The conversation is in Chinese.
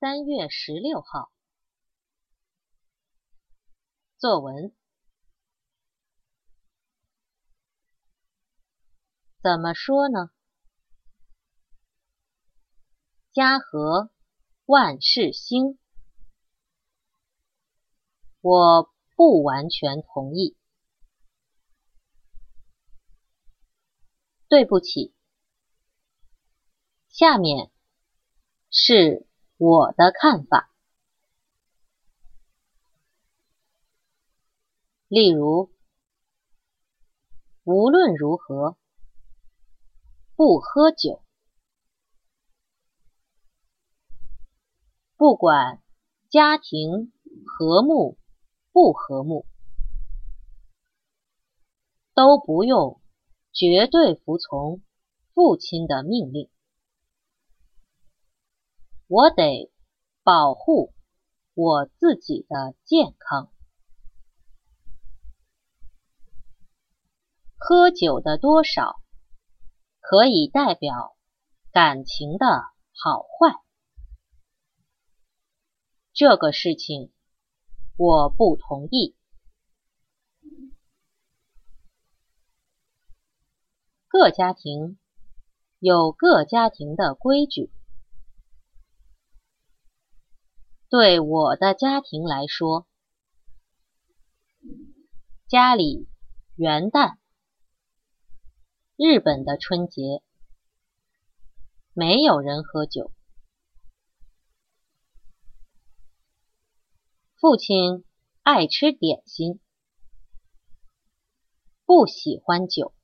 三月十六号。作文怎么说呢？家和万事兴。我不完全同意。对不起。下面是我的看法。例如，无论如何，不喝酒。不管家庭和睦不和睦，都不用绝对服从父亲的命令。我得保护我自己的健康。喝酒的多少可以代表感情的好坏，这个事情我不同意。各家庭有各家庭的规矩。对我的家庭来说，家里元旦、日本的春节，没有人喝酒。父亲爱吃点心，不喜欢酒。